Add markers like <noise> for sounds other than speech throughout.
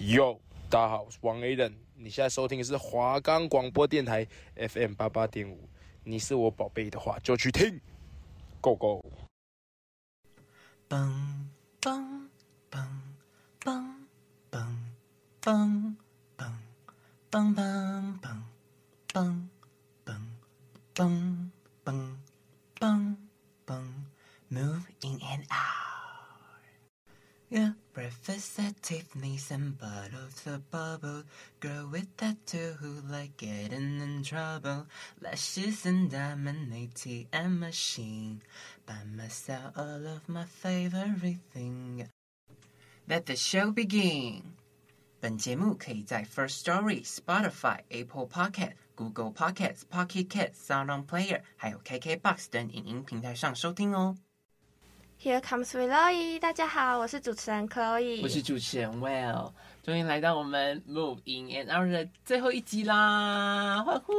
哟，大家好，我是王 A 你现在收听的是华冈广播电台 FM 八八点五。你是我宝贝的话，就去听，Go Go。嘣嘣嘣嘣嘣嘣嘣嘣嘣嘣嘣嘣嘣嘣，Move in and out。Yeah, breakfast at Tiffany's and bottles of bubble. Girl with tattoo who like getting in trouble. Lashes and diamond ATM machine. Buy myself all of my favorite thing. Let the show begin. 本节目可以在 First Story、Spotify、Apple Podcast、Google Podcasts、Pocket Casts、SoundOn Player，还有 KKBox 等影音平台上收听哦。 Here comes w i l l o y 大家好，我是主持人 Chloe，我是主持人 Will，终于来到我们 Move In and Out 的最后一集啦，欢呼！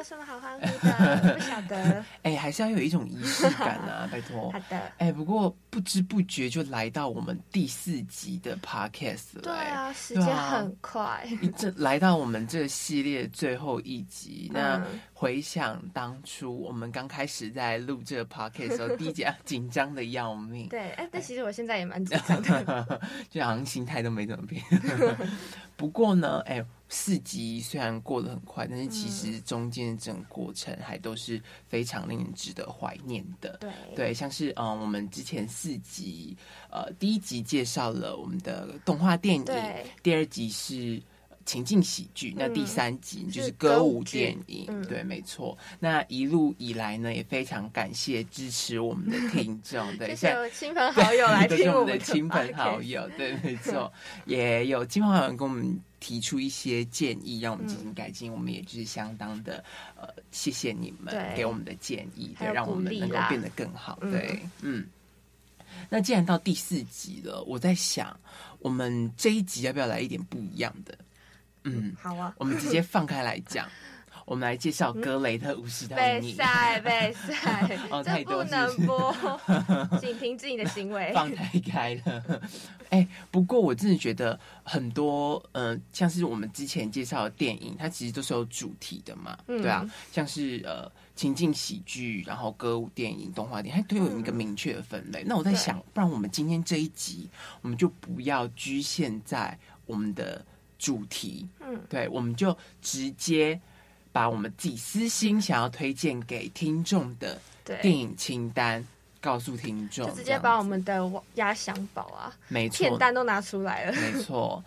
有什么好欢呼的？不晓得。<laughs> 哎、欸，还是要有一种仪式感啊，<laughs> 拜托。好的。哎、欸，不过不知不觉就来到我们第四集的 Podcast 了。对啊，时间很快。一这来到我们这个系列最后一集，那回想当初我们刚开始在录这个 Podcast 的时候，<laughs> 第一集紧张的要命。对，哎、欸，但其实我现在也蛮紧张的，就好像心态都没怎么变。不过呢，哎、欸。四集虽然过得很快，但是其实中间整个过程还都是非常令人值得怀念的。对，对，像是嗯，我们之前四集，呃，第一集介绍了我们的动画电影，第二集是情境喜剧，那第三集就是歌舞电影。嗯、对，没错。那一路以来呢，也非常感谢支持我们的 <laughs> 听众，对，谢谢有亲朋好友来听我们的亲朋好友，对，没错，也有亲朋好友跟我们。提出一些建议，让我们进行改进，嗯、我们也就是相当的呃，谢谢你们给我们的建议，对，让我们能够变得更好。对，嗯。那既然到第四集了，我在想，我们这一集要不要来一点不一样的？嗯，好啊，我们直接放开来讲。<laughs> 我们来介绍格雷的五十道阴影。备赛备赛，<laughs> 哦，太多不能播，<laughs> 请停止你的行为。放太开了。<laughs> 哎，不过我真的觉得很多，嗯、呃，像是我们之前介绍的电影，它其实都是有主题的嘛，嗯、对啊，像是呃情境喜剧，然后歌舞电影、动画电影，它都有一个明确的分类。嗯、那我在想，不然我们今天这一集，我们就不要局限在我们的主题，嗯，对，我们就直接。把我们自己私心想要推荐给听众的电影清单告诉听众，就直接把我们的压箱宝啊，没错，片单都拿出来了。没错。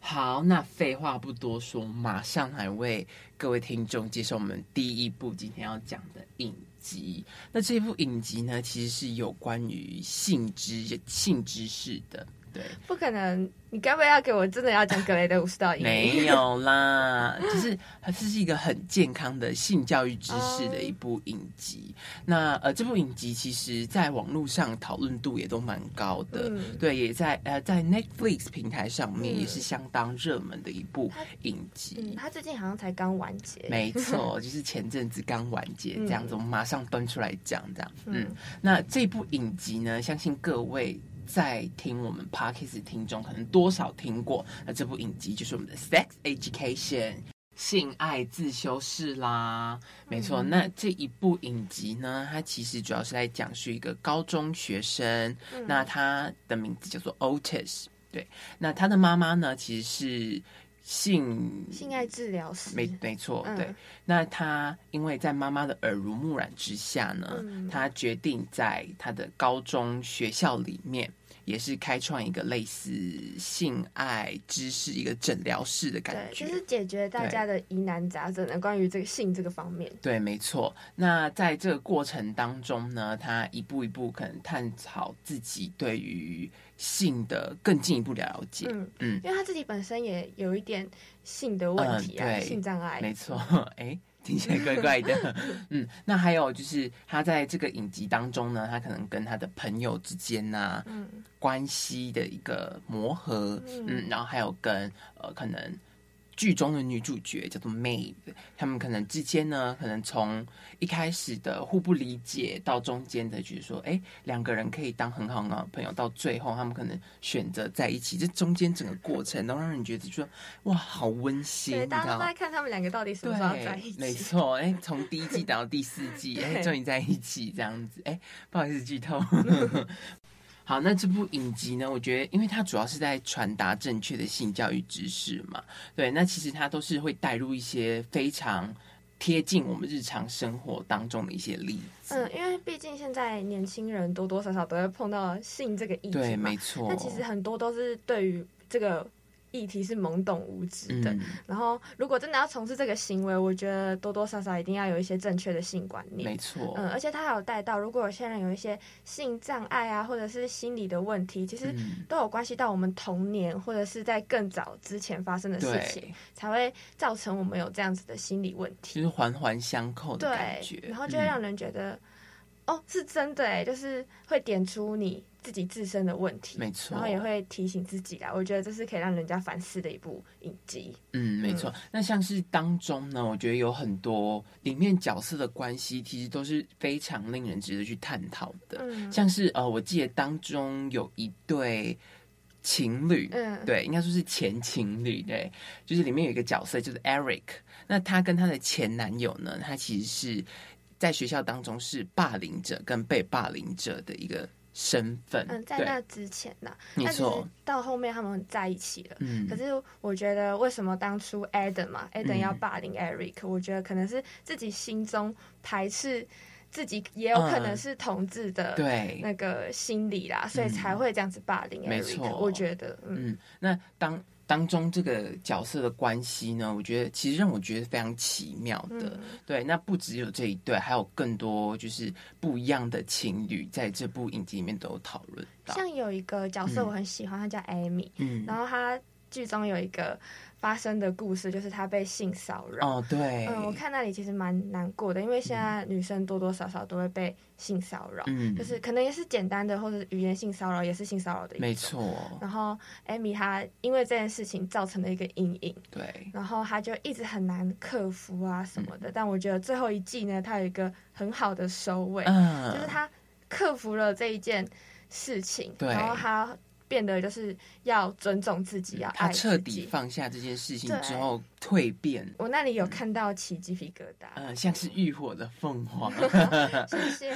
好，那废话不多说，马上来为各位听众介绍我们第一部今天要讲的影集。那这部影集呢，其实是有关于性知性知识的。对，不可能！你该不会要给我真的要讲格雷的五十道阴影？没有啦，<laughs> 就是它这是一个很健康的性教育知识的一部影集。Oh. 那呃，这部影集其实在网络上讨论度也都蛮高的，嗯、对，也在呃在 Netflix 平台上面也是相当热门的一部影集。嗯，它最近好像才刚完结。没错，<laughs> 就是前阵子刚完结这样子，我们马上端出来讲这样。嗯，那这部影集呢，相信各位。在听我们 Parkes 听众可能多少听过，那这部影集就是我们的《Sex Education》性爱自修室啦。没错，那这一部影集呢，它其实主要是在讲述一个高中学生，那他的名字叫做 Otis。对，那他的妈妈呢，其实是性性爱治疗师。没没错，对。那他因为在妈妈的耳濡目染之下呢，他决定在他的高中学校里面。也是开创一个类似性爱知识一个诊疗室的感觉，就是解决大家的疑难杂症的关于这个性这个方面。对，没错。那在这个过程当中呢，他一步一步可能探讨自己对于性的更进一步了解。嗯嗯，因为他自己本身也有一点性的问题啊，嗯、性障碍。没错，哎、欸。听起来怪怪的，<laughs> 嗯，那还有就是他在这个影集当中呢，他可能跟他的朋友之间呐、啊，嗯，关系的一个磨合，嗯，然后还有跟呃可能剧中的女主角叫做 Maeve，他们可能之间呢，可能从一开始的互不理解，到中间的就是说，哎，两个人可以当很好很好的朋友，到最后他们可能选择在一起，这中间整个过程都让人觉得说，哇，好温馨。对，大家都在看他们两个到底什么时候在一起。没错，哎，从第一季到第四季，哎，终于在一起这样子，哎，不好意思剧透。<laughs> <laughs> 好，那这部影集呢？我觉得，因为它主要是在传达正确的性教育知识嘛，对，那其实它都是会带入一些非常贴近我们日常生活当中的一些例子。嗯，因为毕竟现在年轻人多多少少都会碰到性这个议题嘛，对，没错。那其实很多都是对于这个。议题是懵懂无知的，嗯、然后如果真的要从事这个行为，我觉得多多少少一定要有一些正确的性观念。没错，嗯，而且他还有带到，如果有些人有一些性障碍啊，或者是心理的问题，其实都有关系到我们童年或者是在更早之前发生的事情，才会造成我们有这样子的心理问题，就是环环相扣的感觉，然后就会让人觉得，嗯、哦，是真的哎，就是会点出你。自己自身的问题，没错，然后也会提醒自己啦。我觉得这是可以让人家反思的一部影集。嗯，没错。嗯、那像是当中呢，我觉得有很多里面角色的关系，其实都是非常令人值得去探讨的。嗯，像是呃，我记得当中有一对情侣，嗯，对，应该说是前情侣，对，就是里面有一个角色就是 Eric，那他跟他的前男友呢，他其实是在学校当中是霸凌者跟被霸凌者的一个。身份，嗯，在那之前呢，没错，到后面他们在一起了。嗯，可是我觉得，为什么当初 Adam 嘛，Adam 要霸凌 Eric，嗯，我觉得可能是自己心中排斥自己，也有可能是同志的对那个心理啦，嗯，所以才会这样子霸凌 Eric。没错，我觉得，嗯，嗯，那当。当中这个角色的关系呢，我觉得其实让我觉得非常奇妙的。嗯、对，那不只有这一对，还有更多就是不一样的情侣，在这部影集里面都有讨论到。像有一个角色我很喜欢，他、嗯、叫 Amy，嗯，然后他剧中有一个。发生的故事就是她被性骚扰。哦，对，嗯，我看那里其实蛮难过的，因为现在女生多多少少都会被性骚扰，嗯，就是可能也是简单的或者语言性骚扰，也是性骚扰的一种，没错。然后艾米她因为这件事情造成了一个阴影，对，然后她就一直很难克服啊什么的，嗯，但我觉得最后一季呢，她有一个很好的收尾，嗯，就是她克服了这一件事情，对，然后她。变得就是要尊重自己，要。他彻底放下这件事情之后蜕变。我那里有看到起鸡皮疙瘩，嗯，像是浴火的凤凰。<laughs> <laughs> 谢谢，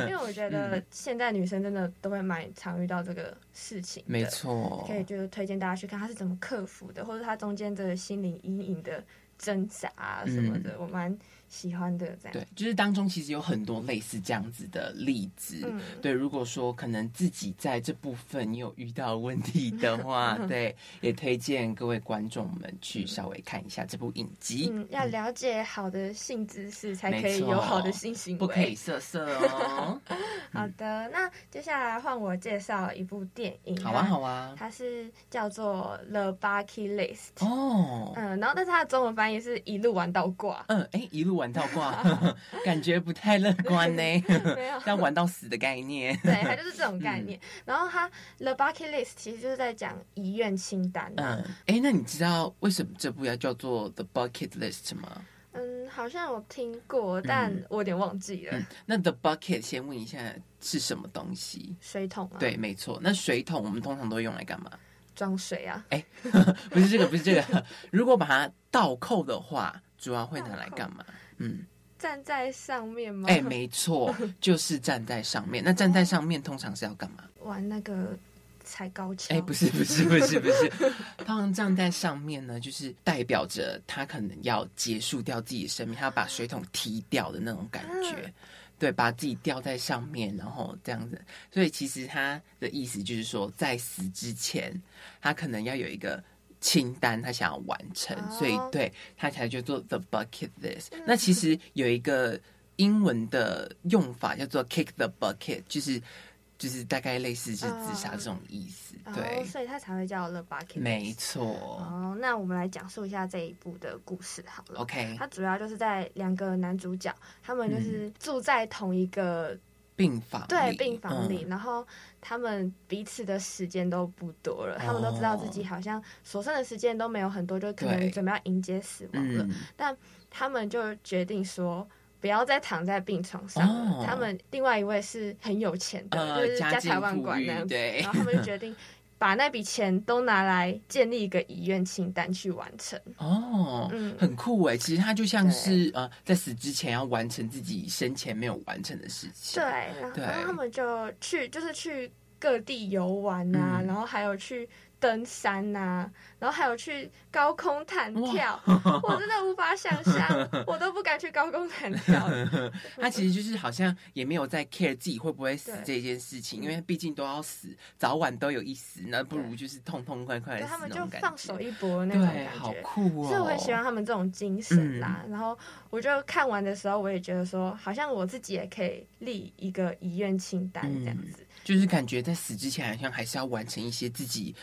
因为我觉得现在女生真的都会蛮常遇到这个事情。没错，可以就是推荐大家去看他是怎么克服的，或者他中间的心灵阴影的挣扎什么的，嗯、我蛮。喜欢的这样对，就是当中其实有很多类似这样子的例子。嗯、对，如果说可能自己在这部分你有遇到问题的话，<laughs> 对，也推荐各位观众们去稍微看一下这部影集。嗯，要了解好的性知识，才可以有好的性行为，不可以色色哦。<laughs> 好的，那接下来换我介绍一部电影。好啊，好啊，它是叫做《The Bucket List》哦。嗯，然后但是它的中文翻译是一路玩到挂。嗯，哎、欸，一路玩。玩到挂，<laughs> 感觉不太乐观呢。<laughs> 没有，要玩到死的概念。<laughs> 对，它就是这种概念。嗯、然后它 The Bucket List 其实就是在讲遗愿清单。嗯，哎、欸，那你知道为什么这部要叫做 The Bucket List 吗？嗯，好像我听过，但我有点忘记了。嗯嗯、那 The Bucket 先问一下是什么东西？水桶啊。对，没错。那水桶我们通常都会用来干嘛？装水啊。哎、欸，不是这个，不是这个。如果把它倒扣的话，主要会拿来干嘛？嗯，站在上面吗？哎、欸，没错，<laughs> 就是站在上面。那站在上面通常是要干嘛？玩那个踩高跷？哎、欸，不是，不是，不是，不是。<laughs> 通常站在上面呢，就是代表着他可能要结束掉自己的生命，他要把水桶踢掉的那种感觉。啊、对，把自己吊在上面，然后这样子。所以其实他的意思就是说，在死之前，他可能要有一个。清单他想要完成，oh. 所以对他才叫做 The Bucket List。那其实有一个英文的用法叫做 Kick the Bucket，就是就是大概类似是自杀这种意思。Oh. 对，oh, 所以他才会叫 The Bucket。没错。哦，oh, 那我们来讲述一下这一部的故事好了。OK，他主要就是在两个男主角，他们就是住在同一个。病房，对，病房里，嗯、然后他们彼此的时间都不多了，哦、他们都知道自己好像所剩的时间都没有很多，就可能准备要迎接死亡了，嗯、但他们就决定说不要再躺在病床上了。哦、他们另外一位是很有钱的，呃、就是家财万贯那样子，然后他们就决定。把那笔钱都拿来建立一个遗愿清单去完成哦，嗯，很酷哎！其实他就像是呃，在死之前要完成自己生前没有完成的事情。对，然后他们就去，就是去各地游玩啊，嗯、然后还有去。登山呐、啊，然后还有去高空弹跳，<laughs> 我真的无法想象，<laughs> 我都不敢去高空弹跳。<laughs> 他其实就是好像也没有在 care 自己会不会死这件事情，因为毕竟都要死，早晚都有一死，那不如就是痛痛快快的死。他们就放手一搏那种感觉，好酷哦！所以我很喜欢他们这种精神啦。嗯、然后我就看完的时候，我也觉得说，好像我自己也可以立一个遗愿清单这样子。嗯就是感觉在死之前，好像还是要完成一些自己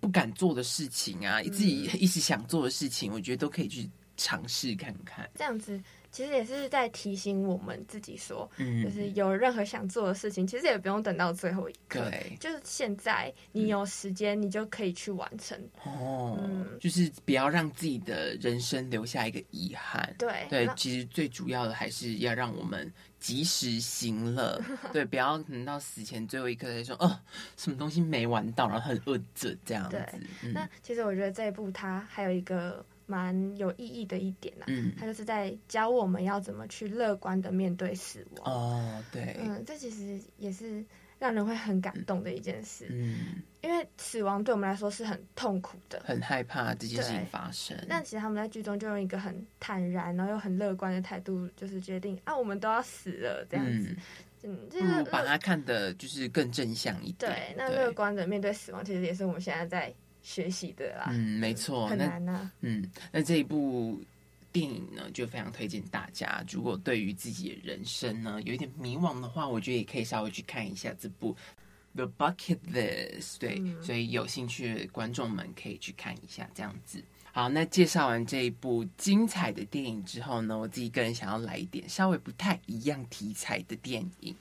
不敢做的事情啊，嗯、自己一直想做的事情，我觉得都可以去尝试看看。这样子其实也是在提醒我们自己说，嗯，就是有任何想做的事情，其实也不用等到最后一刻，对，就是现在你有时间，你就可以去完成。哦，嗯，就是不要让自己的人生留下一个遗憾。对对，其实最主要的还是要让我们。及时行乐，<laughs> 对，不要等到死前最后一刻才说，哦，什么东西没玩到，然后很饿着这样子。对，嗯、那其实我觉得这一部它还有一个蛮有意义的一点啊，嗯，它就是在教我们要怎么去乐观的面对死亡。哦，对，嗯，这其实也是。让人会很感动的一件事，嗯，因为死亡对我们来说是很痛苦的，很害怕这件事情发生。但其实他们在剧中就用一个很坦然，然后又很乐观的态度，就是决定啊，我们都要死了这样子，嗯，就是把它看的就是更正向一点。对，那乐观的面对死亡，其实也是我们现在在学习的啦。嗯，没错，很难啊。嗯，那这一部。电影呢，就非常推荐大家。如果对于自己的人生呢有一点迷惘的话，我觉得也可以稍微去看一下这部《The Bucket List》。对，嗯、所以有兴趣的观众们可以去看一下，这样子。好，那介绍完这一部精彩的电影之后呢，我自己个人想要来一点稍微不太一样题材的电影。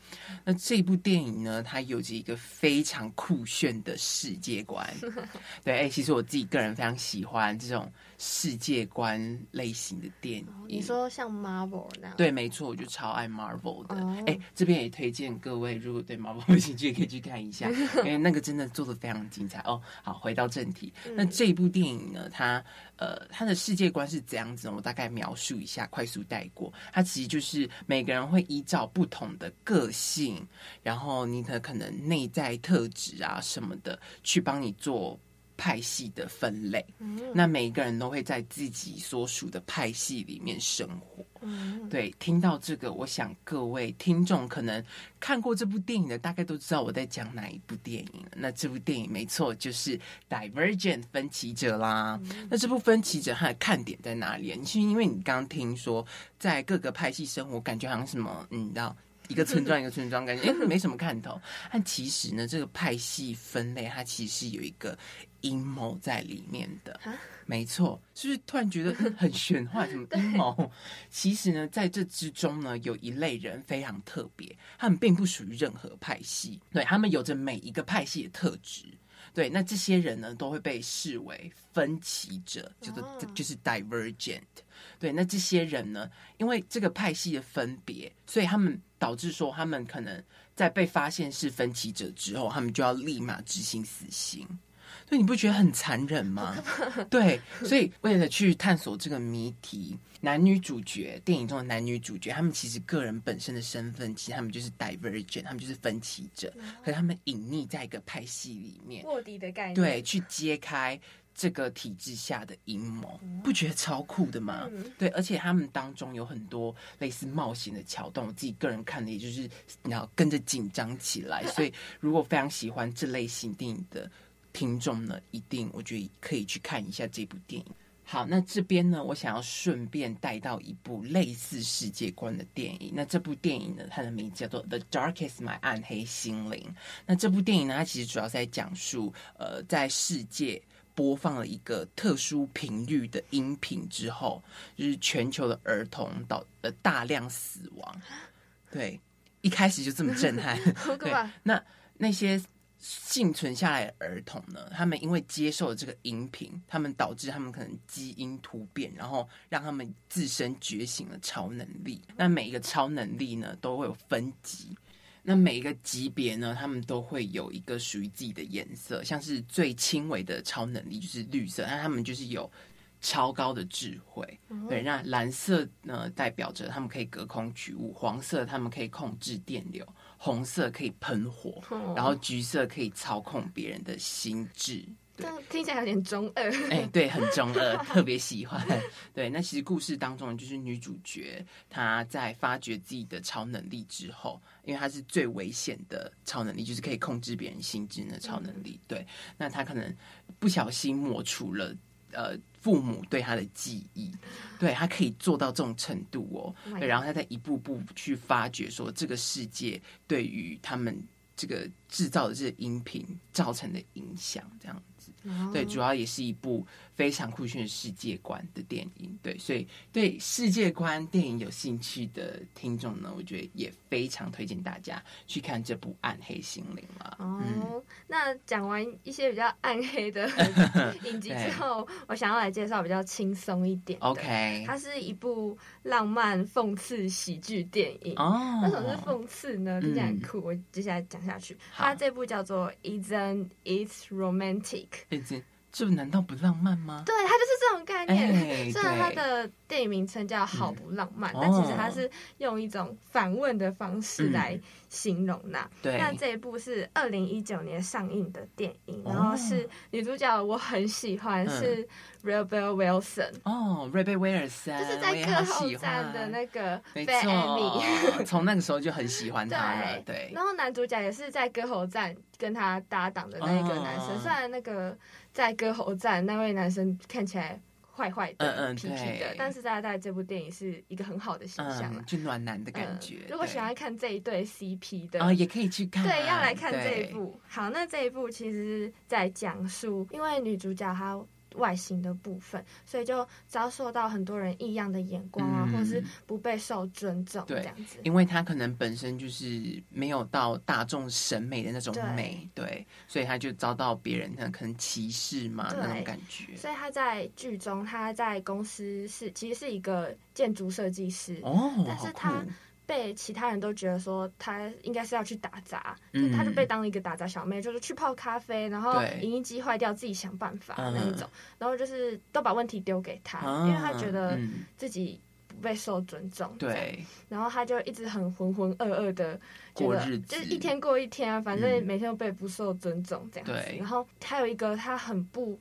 那这部电影呢，它有着一个非常酷炫的世界观。<laughs> 对，哎、欸，其实我自己个人非常喜欢这种世界观类型的电影。你说像 Marvel 那样？对，没错，我就超爱 Marvel 的。哎、oh. 欸，这边也推荐各位，如果对 Marvel 有兴趣，也可以去看一下，<laughs> 因为那个真的做的非常精彩哦。好，回到正题，那这部电影呢，它。呃，他的世界观是怎样子？我大概描述一下，快速带过。他其实就是每个人会依照不同的个性，然后你的可能内在特质啊什么的，去帮你做。派系的分类，那每一个人都会在自己所属的派系里面生活。对，听到这个，我想各位听众可能看过这部电影的，大概都知道我在讲哪一部电影了。那这部电影没错，就是《Divergent》分歧者啦。那这部分歧者它的看点在哪里？其实因为你刚刚听说在各个派系生活，感觉好像什么，你知道。一个村庄一个村庄，感觉诶没什么看头。但其实呢，这个派系分类它其实是有一个阴谋在里面的。没错，是不是突然觉得很玄幻？什么 <laughs> 阴谋？其实呢，在这之中呢，有一类人非常特别，他们并不属于任何派系，对，他们有着每一个派系的特质。对，那这些人呢，都会被视为分歧者，叫做就是 divergent。对，那这些人呢，因为这个派系的分别，所以他们导致说，他们可能在被发现是分歧者之后，他们就要立马执行死刑。所以你不觉得很残忍吗？<laughs> 对，所以为了去探索这个谜题，男女主角电影中的男女主角，他们其实个人本身的身份，其实他们就是 divergent，他们就是分歧者，可是他们隐匿在一个派系里面，卧底的概念，对，去揭开这个体制下的阴谋，不觉得超酷的吗？对，而且他们当中有很多类似冒险的桥段，我自己个人看的也就是你要跟着紧张起来，<laughs> 所以如果非常喜欢这类型电影的。听众呢，一定我觉得可以去看一下这部电影。好，那这边呢，我想要顺便带到一部类似世界观的电影。那这部电影呢，它的名字叫做《The Darkest My 暗黑心灵》。那这部电影呢，它其实主要是在讲述，呃，在世界播放了一个特殊频率的音频之后，就是全球的儿童导呃大量死亡。对。一开始就这么震撼。<laughs> <laughs> 对，那那些幸存下来的儿童呢？他们因为接受了这个音频，他们导致他们可能基因突变，然后让他们自身觉醒了超能力。那每一个超能力呢，都会有分级。那每一个级别呢，他们都会有一个属于自己的颜色，像是最轻微的超能力就是绿色，那他们就是有超高的智慧。对，那蓝色呢，代表着他们可以隔空取物；黄色他们可以控制电流；红色可以喷火；然后橘色可以操控别人的心智。对，听起来有点中二。哎、欸，对，很中二，<laughs> 特别喜欢。对，那其实故事当中就是女主角她在发掘自己的超能力之后，因为她是最危险的超能力，就是可以控制别人心智的超能力。对，那她可能不小心抹除了呃父母对他的记忆，对，他可以做到这种程度哦。对，然后他在一步步去发掘说这个世界对于他们这个制造的这个音频造成的影响，这样。对，主要也是一部非常酷炫的世界观的电影。对，所以对世界观电影有兴趣的听众呢，我觉得也非常推荐大家去看这部《暗黑心灵》了。哦，嗯、那讲完一些比较暗黑的影集之后，我想要来介绍比较轻松一点。OK，它是一部浪漫讽刺喜剧电影。哦，为什么是讽刺呢？听起来很酷。嗯、我接下来讲下去。它这部叫做《Isn't It Romantic》。这难道不浪漫吗？对，它就是这种概念。欸、虽然它的电影名称叫《好不浪漫》，嗯，但其实它是用一种反问的方式来形容呐。对、嗯，那这一部是二零一九年上映的电影，然后是女主角我很喜欢，嗯、是 Rebel Wilson。哦，Rebel Wilson，就是在歌后站的那个 Amy，<laughs> 从那个时候就很喜欢他了。对，对，然后男主角也是在歌后站跟他搭档的那一个男生，哦、虽然那个。在歌喉站那位男生看起来坏坏的、痞痞的，但是大家在这部电影是一个很好的形象，就暖男的感觉。如果喜欢看这一对 CP 的，啊，也可以去看。对，要来看这一部。好，那这一部其实是在讲述，因为女主角她。外形的部分，所以就遭受到很多人异样的眼光啊，嗯、或是不被受尊重这样子。因为他可能本身就是没有到大众审美的那种美，对，对，所以他就遭到别人的可能歧视嘛，那种感觉。所以他在剧中，他在公司是其实是一个建筑设计师哦，但是他。被其他人都觉得说他应该是要去打杂，嗯，就他就被当了一个打杂小妹，就是去泡咖啡，然后影印机坏掉自己想办法那一种，然后就是都把问题丢给他，啊，因为他觉得自己不被受尊重，对，然后他就一直很浑浑噩噩的过日子，就是一天过一天啊，反正每天都被不受尊重这样子，对，然后还有一个他很不。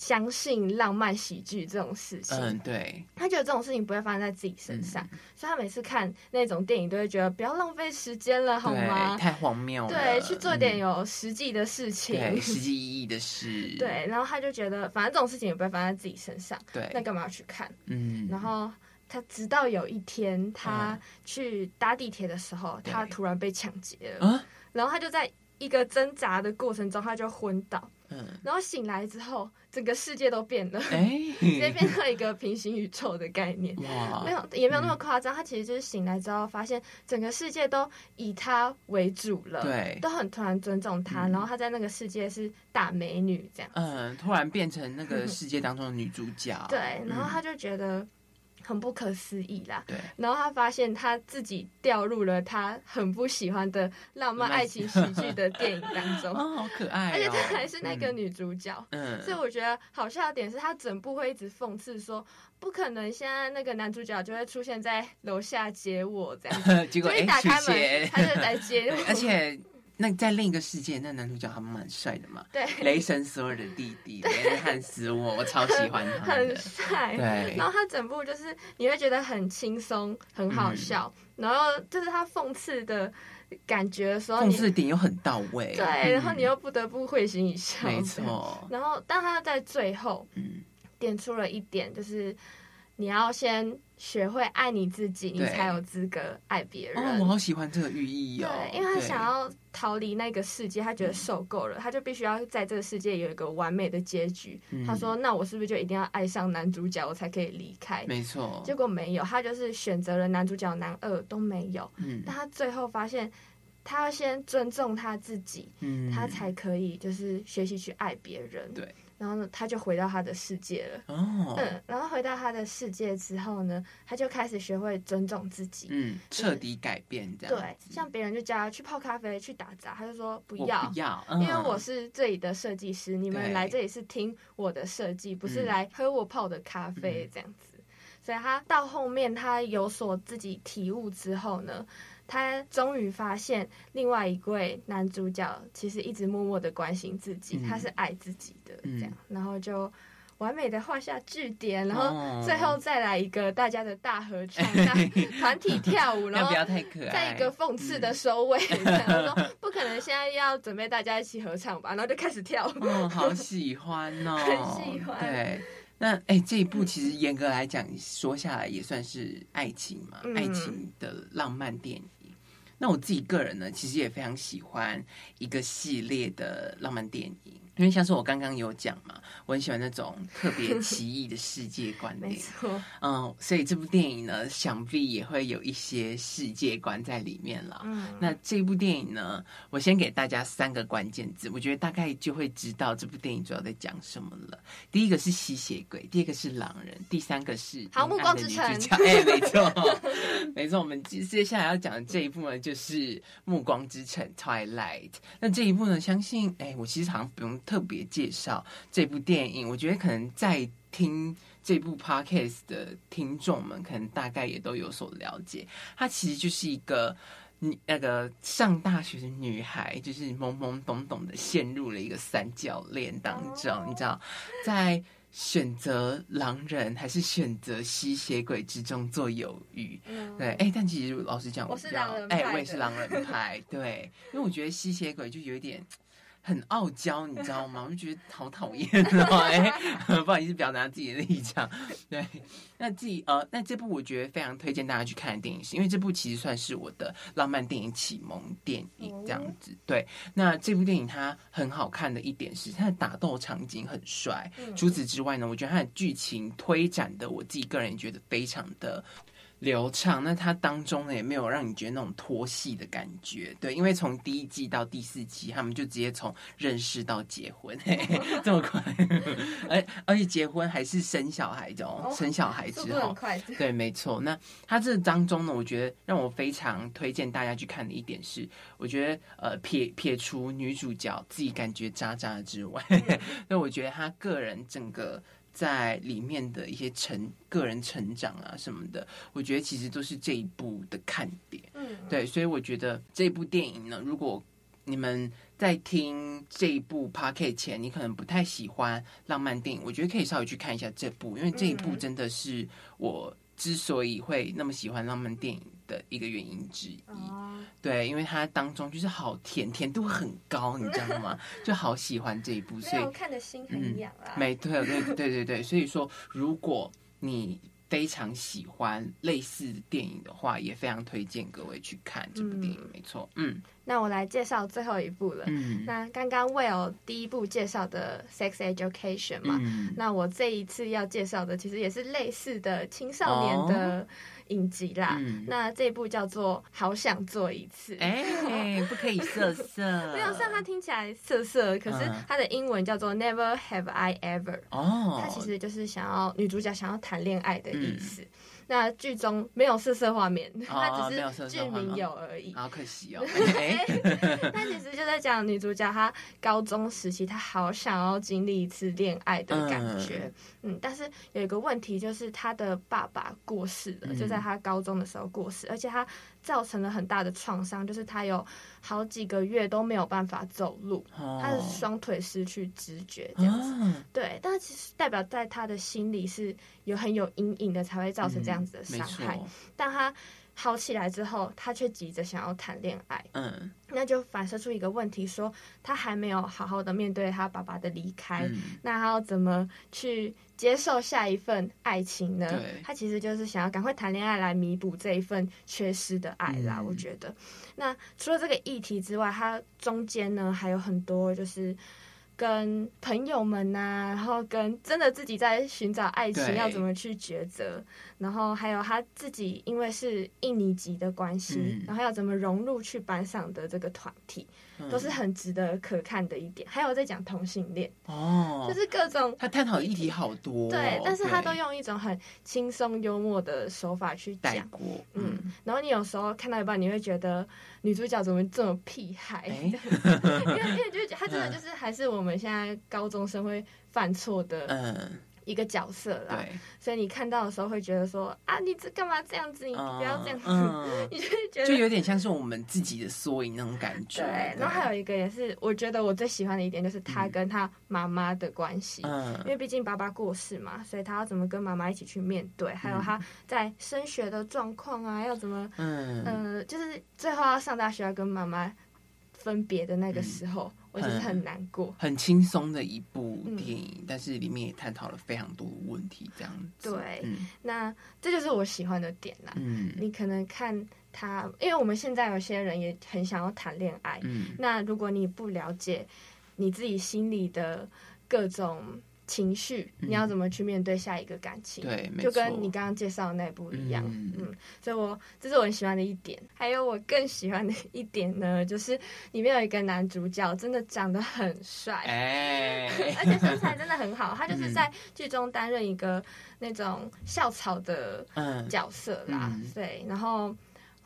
相信浪漫喜剧这种事情，嗯，对，他觉得这种事情不会发生在自己身上，嗯，所以他每次看那种电影都会觉得不要浪费时间了，好吗？太荒谬了，对，去做点有实际的事情，嗯，对，实际意义的事，<laughs> 对，然后他就觉得反正这种事情也不会发生在自己身上，对，那干嘛要去看？嗯，然后他直到有一天他去搭地铁的时候，他突然被抢劫了，然后他就在一个挣扎的过程中，他就昏倒。嗯，然后醒来之后，整个世界都变了，哎、欸，直接变成一个平行宇宙的概念。哇，没有，也没有那么夸张。他其实就是醒来之后，发现整个世界都以他为主了，对，都很突然尊重他。嗯、然后他在那个世界是大美女这样，嗯，突然变成那个世界当中的女主角。<laughs> 对，然后他就觉得。很不可思议啦，对。然后他发现他自己掉入了他很不喜欢的浪漫爱情喜剧的电影当中，<laughs> 哦，好可爱哦。而且他还是那个女主角，嗯。所以我觉得好笑的点是他整部会一直讽刺说，不可能现在那个男主角就会出现在楼下接我这样，<laughs> 结果一打开门他就在接我，<laughs> 而且。那在另一个世界，那男主角还蛮帅的嘛？<laughs> 对，雷神索尔的弟弟雷恩汉斯沃，我超喜欢他，很帅。对，然后他整部就是你会觉得很轻松，很好笑，嗯、然后就是他讽刺的感觉的时候，讽刺点又很到位。对，然后你又不得不会心一笑。没错。<laughs> 然后，但他在最后，嗯，点出了一点，就是。你要先学会爱你自己，你才有资格爱别人。哦，我好喜欢这个寓意哦。对，因为他想要逃离那个世界，他觉得受够了，他就必须要在这个世界有一个完美的结局。嗯、他说：“那我是不是就一定要爱上男主角，我才可以离开？”没错。结果没有，他就是选择了男主角男二都没有。嗯。但他最后发现，他要先尊重他自己，嗯，他才可以就是学习去爱别人。对。然后呢，他就回到他的世界了。哦，嗯，然后回到他的世界之后呢，他就开始学会尊重自己，嗯，彻底改变这样。对，像别人就叫他去泡咖啡、去打杂，他就说不要，不要，因为我是这里的设计师，你们来这里是听我的设计，不是来喝我泡的咖啡这样子。所以他到后面，他有所自己体悟之后呢。他终于发现，另外一位男主角其实一直默默的关心自己，嗯、他是爱自己的这样，嗯、然后就完美的画下句点，然后最后再来一个大家的大合唱，团体跳舞，<laughs> 然后再一个讽刺的收尾，然后说 <laughs> 不可能现在要准备大家一起合唱吧，然后就开始跳舞，哦，好喜欢哦，<laughs> 很喜欢，对。那哎、欸，这一部其实严格来讲，说下来也算是爱情嘛，嗯、爱情的浪漫电影。那我自己个人呢，其实也非常喜欢一个系列的浪漫电影。因为像是我刚刚有讲嘛，我很喜欢那种特别 <laughs> 奇异的世界观点，没错，嗯，所以这部电影呢，想必也会有一些世界观在里面了。嗯，那这部电影呢，我先给大家三个关键字，我觉得大概就会知道这部电影主要在讲什么了。第一个是吸血鬼，第二个是狼人，第三个是好暮光之城。哎、欸，没错，<laughs> 没错。我们接接下来要讲的这一部呢，就是《暮光之城》（Twilight）。那这一部呢，相信哎、欸，我其实好像不用。特别介绍这部电影，我觉得可能在听这部 podcast 的听众们，可能大概也都有所了解。它其实就是一个女那个上大学的女孩，就是懵懵懂懂的陷入了一个三角恋当中，你知道，在选择狼人还是选择吸血鬼之中做犹豫。对，哎、欸，但其实老实讲，我是狼人派，哎，我也是狼人派。对，因为我觉得吸血鬼就有一点。很傲娇，你知道吗？我就觉得好讨厌哦。哎，不好意思，表达自己的立场。对，那自己呃，那这部我觉得非常推荐大家去看的电影，是因为这部其实算是我的浪漫电影启蒙电影这样子。对，那这部电影它很好看的一点是它的打斗场景很帅。除此之外呢，我觉得它的剧情推展的，我自己个人觉得非常的。流畅，那它当中呢也没有让你觉得那种拖戏的感觉，对，因为从第一季到第四季，他们就直接从认识到结婚，嘿嘿这么快，而而且结婚还是生小孩的哦，生小孩之后，对，没错。那它这当中呢，我觉得让我非常推荐大家去看的一点是，我觉得呃撇撇除女主角自己感觉渣渣之外，<laughs> 那我觉得她个人整个。在里面的一些成个人成长啊什么的，我觉得其实都是这一部的看点。嗯，对，所以我觉得这部电影呢，如果你们在听这一部 Podcast 前，你可能不太喜欢浪漫电影，我觉得可以稍微去看一下这部，因为这一部真的是我之所以会那么喜欢浪漫电影的一个原因之一，对，因为它当中就是好甜，甜度很高，你知道吗？<laughs> 就好喜欢这一部，所以看的心很痒啊。没对，对，对，对，对，所以说，如果你非常喜欢类似的电影的话，也非常推荐各位去看这部电影。没错，嗯。那我来介绍最后一部了。嗯。那刚刚 Will 第一部介绍的《Sex Education》嘛，嗯、那我这一次要介绍的其实也是类似的青少年的。哦影集啦，嗯、那这一部叫做《好想做一次》，哎、欸，不可以色色。<laughs> 没有，虽然它听起来色色，可是它的英文叫做 Never Have I Ever。哦，它其实就是想要女主角想要谈恋爱的意思。嗯那剧中没有色色画面，<laughs> 它只是剧名有而已。<laughs> 好可惜哦。<laughs> 那其实就在讲女主角她高中时期，她好想要经历一次恋爱的感觉。嗯，但是有一个问题，就是她的爸爸过世了，就在她高中的时候过世，而且她。造成了很大的创伤，就是他有好几个月都没有办法走路，他的双腿失去知觉这样子。对，但是其实代表在他的心里是有很有阴影的，才会造成这样子的伤害。但他好起来之后，他却急着想要谈恋爱。嗯，那就反射出一个问题，说他还没有好好的面对他爸爸的离开，嗯、那他要怎么去接受下一份爱情呢？对他其实就是想要赶快谈恋爱来弥补这一份缺失的爱啦。嗯、我觉得，那除了这个议题之外，它中间呢还有很多就是。跟朋友们呐、啊，然后跟真的自己在寻找爱情要怎么去抉择，然后还有他自己因为是印尼籍的关系，嗯、然后要怎么融入去班上的这个团体。都是很值得可看的一点，还有在讲同性恋哦，就是各种他探讨的议题好多、哦，对，但是他都用一种很轻松幽默的手法去讲，嗯，嗯，然后你有时候看到一半，你会觉得女主角怎么这么屁孩？<laughs> 欸、因为因为就是他真的就是还是我们现在高中生会犯错的，嗯。一个角色啦，对。所以你看到的时候会觉得说啊，你这干嘛这样子？你不要这样。子，嗯、<laughs> 你就会觉得就有点像是我们自己的缩影那种感觉。对，对。然后还有一个也是，我觉得我最喜欢的一点就是他跟他妈妈的关系，嗯、因为毕竟爸爸过世嘛，所以他要怎么跟妈妈一起去面对，还有他在升学的状况啊，要怎么，嗯、呃，就是最后要上大学要跟妈妈分别的那个时候。嗯我就是很难过，很轻松的一部电影，嗯、但是里面也探讨了非常多的问题，这样子。对，嗯、那这就是我喜欢的点啦。嗯，你可能看他，因为我们现在有些人也很想要谈恋爱。嗯，那如果你不了解你自己心里的各种。情绪，你要怎么去面对下一个感情？对，就跟你刚刚介绍的那部一样。嗯，嗯，所以我这是我很喜欢的一点。还有我更喜欢的一点呢，就是里面有一个男主角，真的长得很帅，哎，而且身材真的很好。他就是在剧中担任一个那种校草的角色啦。对，然后。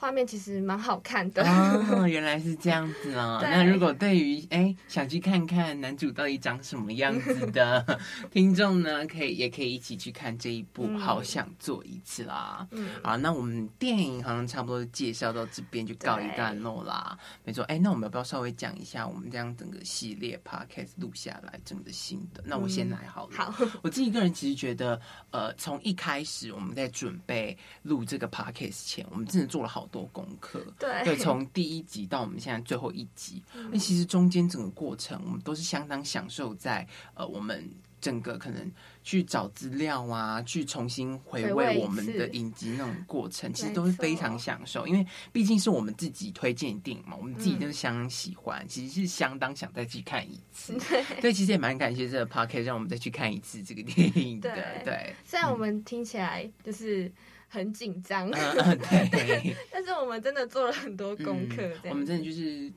画面其实蛮好看的哦，原来是这样子哦。<laughs> 那如果对于哎、欸、想去看看男主到底长什么样子的 <laughs> 听众呢，可以也可以一起去看这一部《好想做一次》啦。嗯，好，那我们电影好像差不多介绍到这边就告一段落啦。没错，哎、欸，那我们要不要稍微讲一下我们这样整个系列 podcast 录下来整个心得？那我先来好了。嗯、好，<laughs> 我自己个人其实觉得，呃，从一开始我们在准备录这个 podcast 前，我们真的做了好多功课，对，对，从第一集到我们现在最后一集，那、嗯、其实中间整个过程，我们都是相当享受在呃，我们整个可能去找资料啊，去重新回味我们的影集那种过程，其实都是非常享受，因为毕竟是我们自己推荐电影嘛，我们自己就是相当喜欢，嗯、其实是相当想再去看一次。<laughs> 对，对，其实也蛮感谢这个 podcast 让我们再去看一次这个电影的。对，对。虽然我们听起来就是。很紧张，嗯，<laughs> 对，但是我们真的做了很多功课，嗯，我们真的就是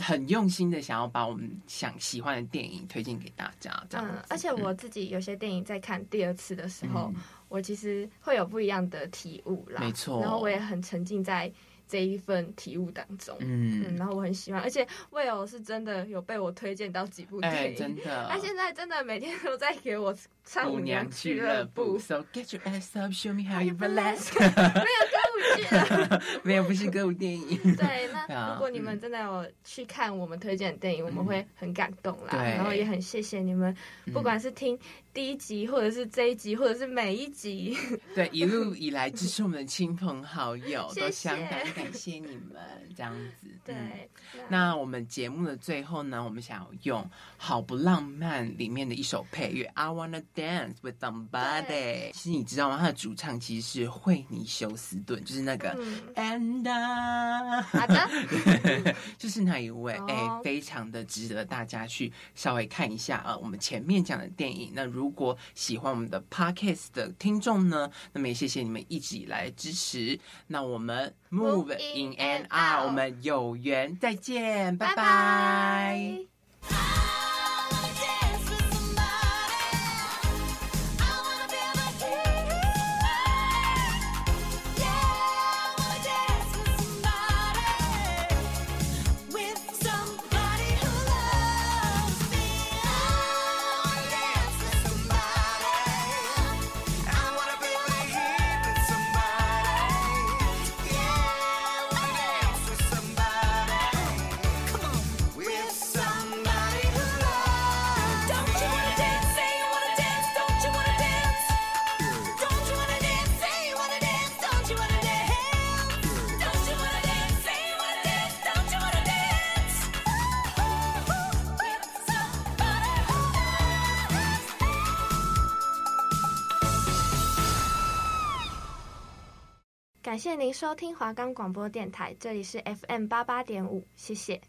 很用心的想要把我们想喜欢的电影推荐给大家，这样。嗯，而且我自己有些电影在看第二次的时候，嗯，我其实会有不一样的体悟啦，没错。然后我也很沉浸在。这一份体悟当中，嗯，嗯，然后我很喜欢，而且 Will 是真的有被我推荐到几部电影，欸、真的，他现在真的每天都在给我唱舞娘俱乐部，So get your ass up, show me how you relax。<laughs> 没有歌舞剧了，没有，不是歌舞电影。对，那如果你们真的有去看我们推荐的电影，嗯、我们会很感动啦，然后也很谢谢你们，不管是听。第一集，或者是这一集，或者是每一集，对，<laughs> 一路以来支持我们的亲朋好友，都相当感谢你们这样子。对，嗯、那，我们节目的最后呢，我们想要用《好不浪漫》里面的一首配乐，I wanna dance with somebody。其实你知道吗？它的主唱其实是惠妮休斯顿，就是那个、嗯、And 好的，<laughs> 就是那一位，哎、非常的值得大家去稍微看一下啊。我们前面讲的电影，那如如果喜欢我们的 Podcast 的听众呢，那么也谢谢你们一直以来的支持。那我们 Move in and out，我们有缘再见，拜拜。拜拜。感谢您收听华冈广播电台，这里是 FM 八八点五，谢谢。